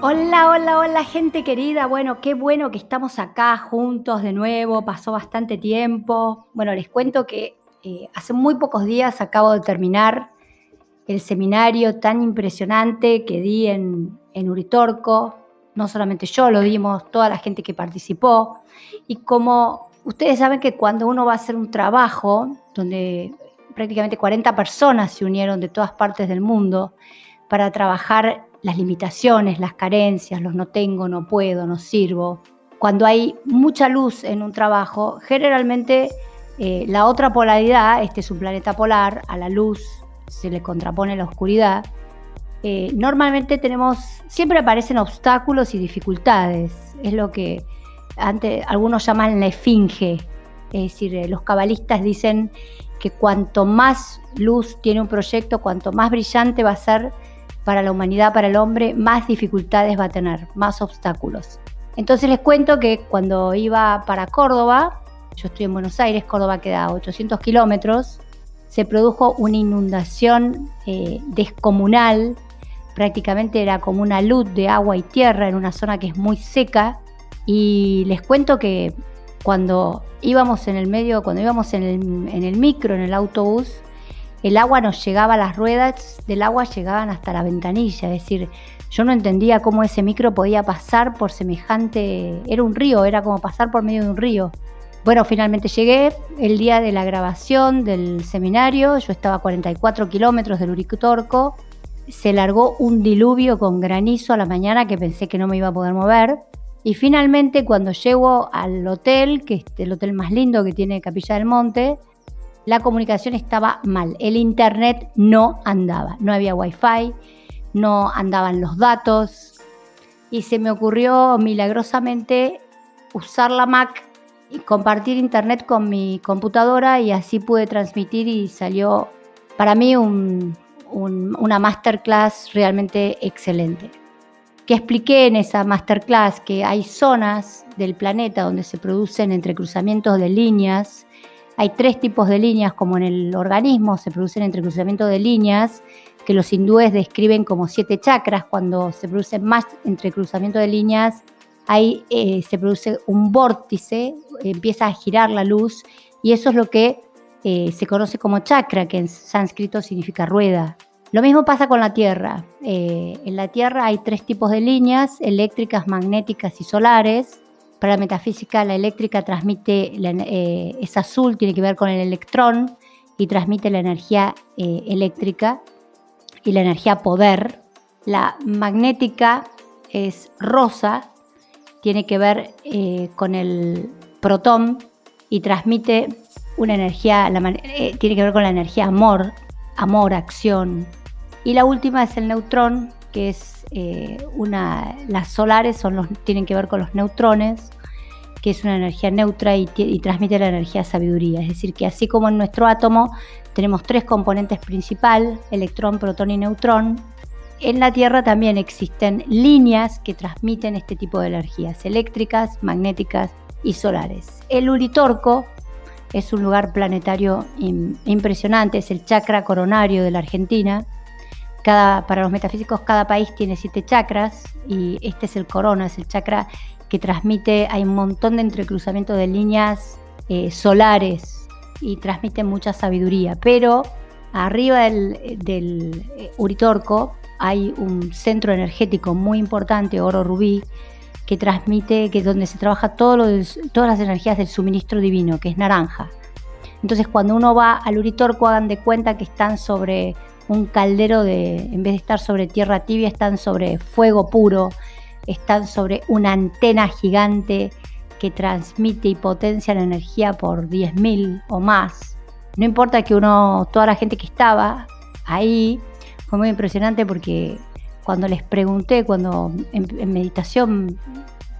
Hola, hola, hola gente querida. Bueno, qué bueno que estamos acá juntos de nuevo. Pasó bastante tiempo. Bueno, les cuento que eh, hace muy pocos días acabo de terminar el seminario tan impresionante que di en, en Uritorco. No solamente yo, lo dimos toda la gente que participó. Y como ustedes saben que cuando uno va a hacer un trabajo donde prácticamente 40 personas se unieron de todas partes del mundo para trabajar las limitaciones, las carencias, los no tengo, no puedo, no sirvo. Cuando hay mucha luz en un trabajo, generalmente eh, la otra polaridad, este es un planeta polar, a la luz se le contrapone la oscuridad. Eh, normalmente tenemos, siempre aparecen obstáculos y dificultades. Es lo que antes, algunos llaman la esfinge. Es decir, eh, los cabalistas dicen que cuanto más luz tiene un proyecto, cuanto más brillante va a ser para la humanidad, para el hombre, más dificultades va a tener, más obstáculos. Entonces les cuento que cuando iba para Córdoba, yo estoy en Buenos Aires, Córdoba queda a 800 kilómetros, se produjo una inundación eh, descomunal, prácticamente era como una luz de agua y tierra en una zona que es muy seca. Y les cuento que cuando íbamos en el medio, cuando íbamos en el, en el micro, en el autobús, el agua nos llegaba, las ruedas del agua llegaban hasta la ventanilla, es decir, yo no entendía cómo ese micro podía pasar por semejante, era un río, era como pasar por medio de un río. Bueno, finalmente llegué el día de la grabación del seminario, yo estaba a 44 kilómetros del Uricutorco, se largó un diluvio con granizo a la mañana que pensé que no me iba a poder mover. Y finalmente cuando llego al hotel, que es el hotel más lindo que tiene Capilla del Monte, la comunicación estaba mal, el internet no andaba, no había wifi, no andaban los datos y se me ocurrió milagrosamente usar la Mac y compartir internet con mi computadora y así pude transmitir y salió para mí una masterclass realmente excelente. Que expliqué en esa masterclass que hay zonas del planeta donde se producen entrecruzamientos de líneas hay tres tipos de líneas, como en el organismo se producen entrecruzamiento de líneas, que los hindúes describen como siete chakras. Cuando se produce más entrecruzamiento de líneas, ahí eh, se produce un vórtice, empieza a girar la luz, y eso es lo que eh, se conoce como chakra, que en sánscrito significa rueda. Lo mismo pasa con la Tierra. Eh, en la Tierra hay tres tipos de líneas, eléctricas, magnéticas y solares. Para la metafísica, la eléctrica transmite, eh, es azul, tiene que ver con el electrón y transmite la energía eh, eléctrica y la energía poder. La magnética es rosa, tiene que ver eh, con el protón y transmite una energía, tiene que ver con la energía amor, amor, acción. Y la última es el neutrón, que es eh, las solares tienen que ver con los neutrones, que es una energía neutra y, transmite la energía sabiduría. Es decir, que así como en nuestro átomo tenemos tres componentes principales, electrón, protón y neutrón, en la Tierra también existen líneas que transmiten este tipo de energías eléctricas, magnéticas y solares. El Uritorco es un lugar planetario impresionante, es el chakra coronario de la Argentina para los metafísicos, cada país tiene siete chakras y este es el corona, es el chakra que transmite, hay un montón de entrecruzamiento de líneas eh, solares y transmite mucha sabiduría. Pero arriba del, eh, Uritorco hay un centro energético muy importante, oro rubí, que transmite, que es donde se trabaja todas las energías del suministro divino, que es naranja. Entonces cuando uno va al Uritorco hagan de cuenta que están sobre un caldero de, en vez de estar sobre tierra tibia, están sobre fuego puro, están sobre una antena gigante que transmite y potencia la energía por 10.000 o más. No importa que uno, toda la gente que estaba ahí, fue muy impresionante porque cuando les pregunté, cuando en, meditación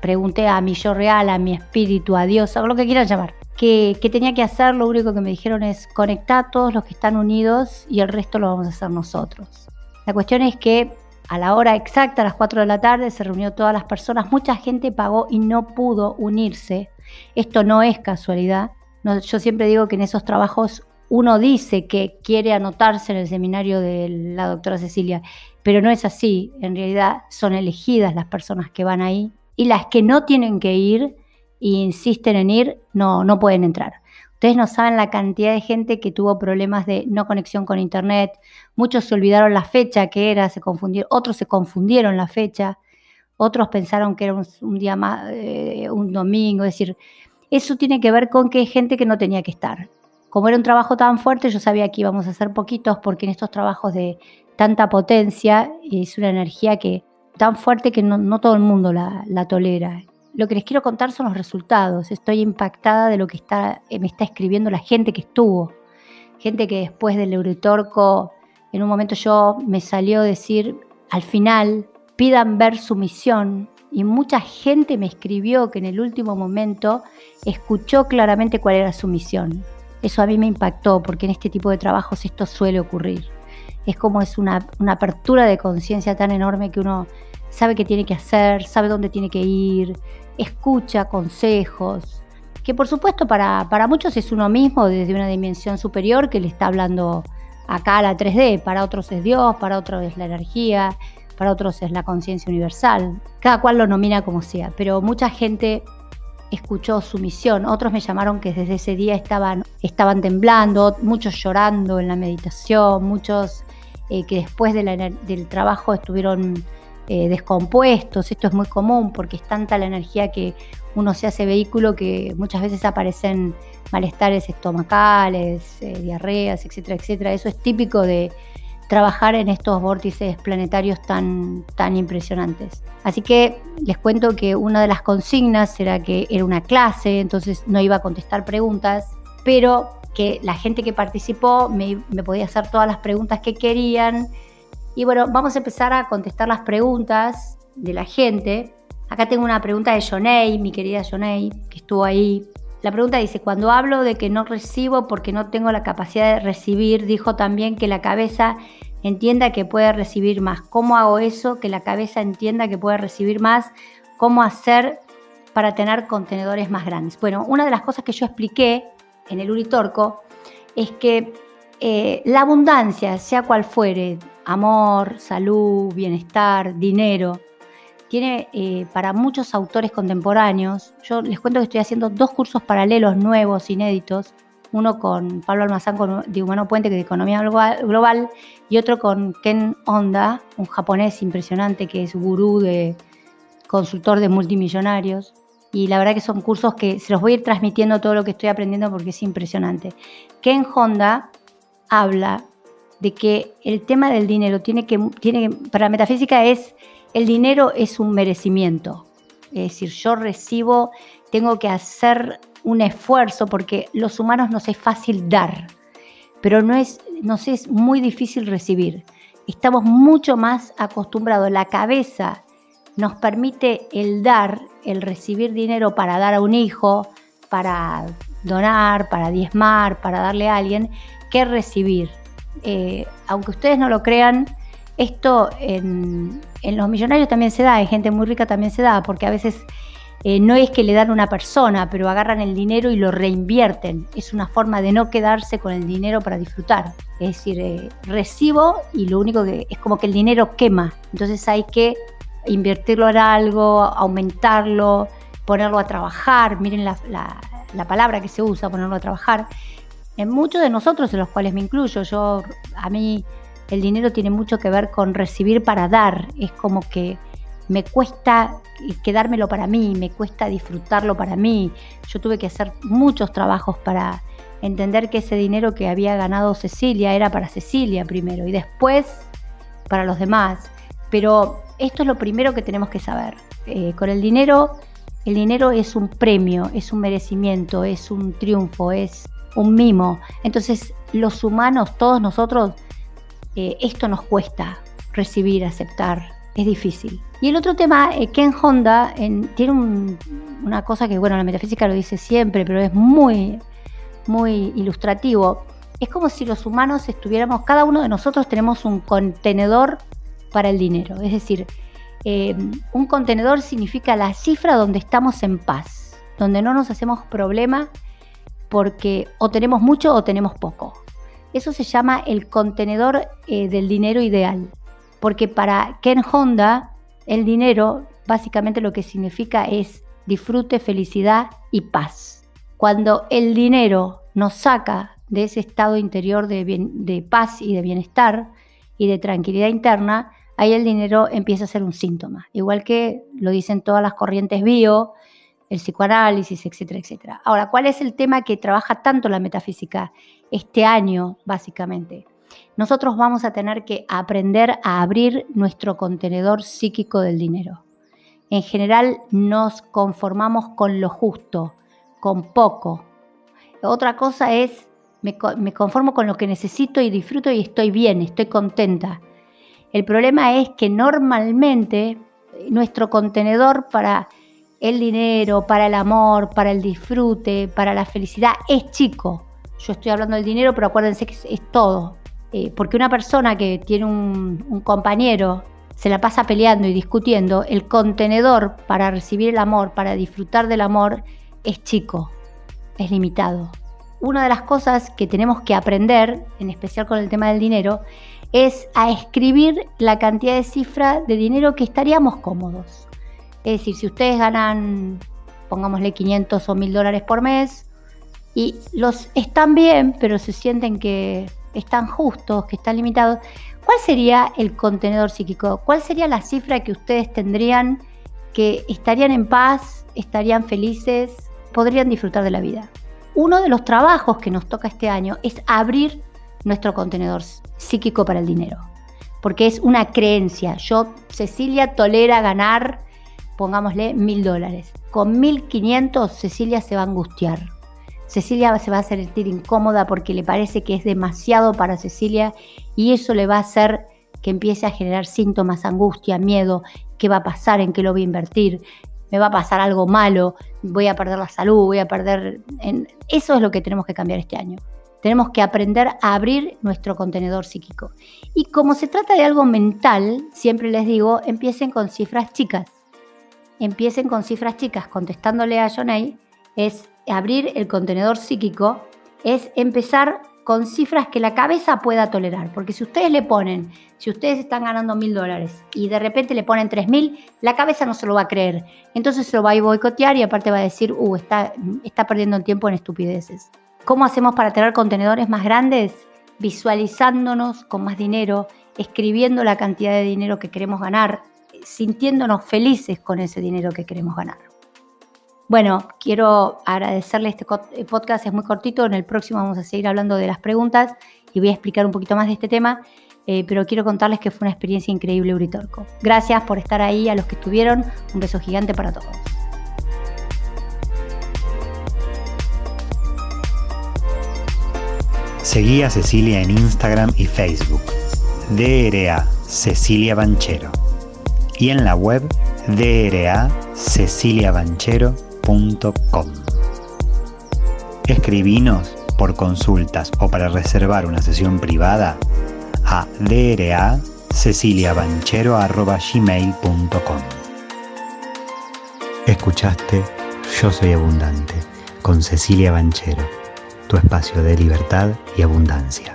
pregunté a mi yo real, a mi espíritu, a Dios, a lo que quieran llamar, que, tenía que hacer, lo único que me dijeron es conectar a todos los que están unidos y el resto lo vamos a hacer nosotros. La cuestión es que a la hora exacta, a las 4 de la tarde, se reunió todas las personas, mucha gente pagó y no pudo unirse. Esto no es casualidad. yo siempre digo que en esos trabajos uno dice que quiere anotarse en el seminario de la doctora Cecilia pero no es así. En realidad son elegidas las personas que van ahí y las que no tienen que ir insisten en ir, no, no pueden entrar. Ustedes no saben la cantidad de gente que tuvo problemas de no conexión con internet. Muchos se olvidaron la fecha que era, se confundieron, otros se confundieron la fecha, otros pensaron que era un, día más, eh, un domingo. Es decir, eso tiene que ver con que hay gente que no tenía que estar. Como era un trabajo tan fuerte, yo sabía que íbamos a hacer poquitos porque en estos trabajos de tanta potencia es una energía que tan fuerte que no, todo el mundo la, tolera. Lo que les quiero contar son los resultados. Estoy impactada de lo que está, eh, me está escribiendo la gente que estuvo. Gente que después del Euritorco, en un momento yo me salió decir, al final, pidan ver su misión. Y mucha gente me escribió que en el último momento escuchó claramente cuál era su misión. Eso a mí me impactó porque en este tipo de trabajos esto suele ocurrir es como es una, apertura de conciencia tan enorme que uno sabe qué tiene que hacer, sabe dónde tiene que ir, escucha consejos, que por supuesto para, para muchos es uno mismo desde una dimensión superior que le está hablando acá a la 3D, para otros es Dios, para otros es la energía, para otros es la conciencia universal, cada cual lo nomina como sea, pero mucha gente escuchó su misión, otros me llamaron que desde ese día estaban, estaban temblando, muchos llorando en la meditación, muchos eh, que después del trabajo estuvieron eh, descompuestos. Esto es muy común porque es tanta la energía que uno se hace vehículo que muchas veces aparecen malestares estomacales, eh, diarreas, etcétera, etcétera. Eso es típico de trabajar en estos vórtices planetarios tan, tan impresionantes. Así que les cuento que una de las consignas era que era una clase, entonces no iba a contestar preguntas, pero que la gente que participó me, podía hacer todas las preguntas que querían. Y bueno, vamos a empezar a contestar las preguntas de la gente. Acá tengo una pregunta de Jonei, mi querida Jonei, que estuvo ahí. La pregunta dice, cuando hablo de que no recibo porque no tengo la capacidad de recibir, dijo también que la cabeza entienda que puede recibir más. ¿Cómo hago eso? Que la cabeza entienda que puede recibir más. ¿Cómo hacer para tener contenedores más grandes? Bueno, una de las cosas que yo expliqué en el Uritorco es que eh, la abundancia, sea cual fuere, amor, salud, bienestar, dinero, tiene eh, para muchos autores contemporáneos, yo les cuento que estoy haciendo dos cursos paralelos nuevos, inéditos, uno con Pablo Almazán de Humano Puente, que de Economía Global, y otro con Ken Honda, un japonés impresionante que es gurú de consultor de multimillonarios y la verdad que son cursos que se los voy a ir transmitiendo todo lo que estoy aprendiendo porque es impresionante. Ken Honda habla de que el tema del dinero tiene que, tiene, para metafísica es, el dinero es un merecimiento. Es decir, yo recibo, tengo que hacer un esfuerzo porque los humanos nos es fácil dar, pero no es, nos es muy difícil recibir. Estamos mucho más acostumbrados, la cabeza nos permite el dar, el recibir dinero para dar a un hijo, para donar, para diezmar, para darle a alguien, que recibir. Eh, aunque ustedes no lo crean, esto en, los millonarios también se da, en gente muy rica también se da, porque a veces eh, no es que le dan a una persona, pero agarran el dinero y lo reinvierten. Es una forma de no quedarse con el dinero para disfrutar. Es decir, eh, recibo y lo único que es como que el dinero quema. Entonces hay que invertirlo en algo, aumentarlo, ponerlo a trabajar, miren la, palabra que se usa, ponerlo a trabajar. En muchos de nosotros, en los cuales me incluyo, yo, a mí el dinero tiene mucho que ver con recibir para dar, es como que me cuesta quedármelo para mí, me cuesta disfrutarlo para mí. Yo tuve que hacer muchos trabajos para entender que ese dinero que había ganado Cecilia era para Cecilia primero y después para los demás. Pero esto es lo primero que tenemos que saber. Eh, con el dinero, el dinero es un premio, es un merecimiento, es un triunfo, es un mimo. Entonces, los humanos, todos nosotros, eh, esto nos cuesta recibir, aceptar, es difícil. Y el otro tema, eh, Ken Honda tiene una cosa que, bueno, la metafísica lo dice siempre, pero es muy, muy ilustrativo. Es como si los humanos estuviéramos, cada uno de nosotros tenemos un contenedor para el dinero. Es decir, eh, un contenedor significa la cifra donde estamos en paz, donde no nos hacemos problema porque o tenemos mucho o tenemos poco. Eso se llama el contenedor eh, del dinero ideal. Porque para Ken Honda, el dinero básicamente lo que significa es disfrute, felicidad y paz. Cuando el dinero nos saca de ese estado interior de, de paz y de bienestar y de tranquilidad interna, ahí el dinero empieza a ser un síntoma. Igual que lo dicen todas las corrientes bio, el psicoanálisis, etcétera, etcétera. Ahora, ¿cuál es el tema que trabaja tanto la metafísica este año, básicamente? Nosotros vamos a tener que aprender a abrir nuestro contenedor psíquico del dinero. En general nos conformamos con lo justo, con poco. Otra cosa es, me, me conformo con lo que necesito y disfruto y estoy bien, estoy contenta. El problema es que normalmente nuestro contenedor para el dinero, para el amor, para el disfrute, para la felicidad, es chico. Yo estoy hablando del dinero, pero acuérdense que es, todo. Eh, porque una persona que tiene un, compañero, se la pasa peleando y discutiendo, el contenedor para recibir el amor, para disfrutar del amor, es chico, es limitado. Una de las cosas que tenemos que aprender, en especial con el tema del dinero, es a escribir la cantidad de cifra de dinero que estaríamos cómodos. Es decir, si ustedes ganan, pongámosle 500 o 1000 dólares por mes, y los están bien, pero se sienten que están justos, que están limitados, ¿cuál sería el contenedor psíquico? ¿Cuál sería la cifra que ustedes tendrían que estarían en paz, estarían felices, podrían disfrutar de la vida? Uno de los trabajos que nos toca este año es abrir nuestro contenedor psíquico para el dinero, porque es una creencia. Yo, Cecilia, tolera ganar pongámosle mil dólares. Con mil quinientos Cecilia se va a angustiar. Cecilia se va a sentir incómoda porque le parece que es demasiado para Cecilia y eso le va a hacer que empiece a generar síntomas, angustia, miedo, qué va a pasar, en qué lo voy a invertir, me va a pasar algo malo, voy a perder la salud, voy a perder... Eso es lo que tenemos que cambiar este año. Tenemos que aprender a abrir nuestro contenedor psíquico. Y como se trata de algo mental, siempre les digo, empiecen con cifras chicas empiecen con cifras chicas contestándole a Jonay es abrir el contenedor psíquico, es empezar con cifras que la cabeza pueda tolerar. Porque si ustedes le ponen, si ustedes están ganando mil dólares y de repente le ponen tres mil, la cabeza no se lo va a creer. Entonces se lo va a boicotear y aparte va a decir, uh, está, está perdiendo el tiempo en estupideces. ¿Cómo hacemos para tener contenedores más grandes? Visualizándonos con más dinero, escribiendo la cantidad de dinero que queremos ganar, sintiéndonos felices con ese dinero que queremos ganar. Bueno, quiero agradecerle este eh, podcast, es muy cortito, en el próximo vamos a seguir hablando de las preguntas y voy a explicar un poquito más de este tema, eh, pero quiero contarles que fue una experiencia increíble Uritorco. Gracias por estar ahí, a los que estuvieron, un beso gigante para todos. Seguí a Cecilia en Instagram y Facebook. DRA Cecilia Banchero y en la web draceciliabanchero.com. Escribinos por consultas o para reservar una sesión privada a draceciliabanchero.gmail.com Escuchaste Yo Soy Abundante con Cecilia Banchero, tu espacio de libertad y abundancia.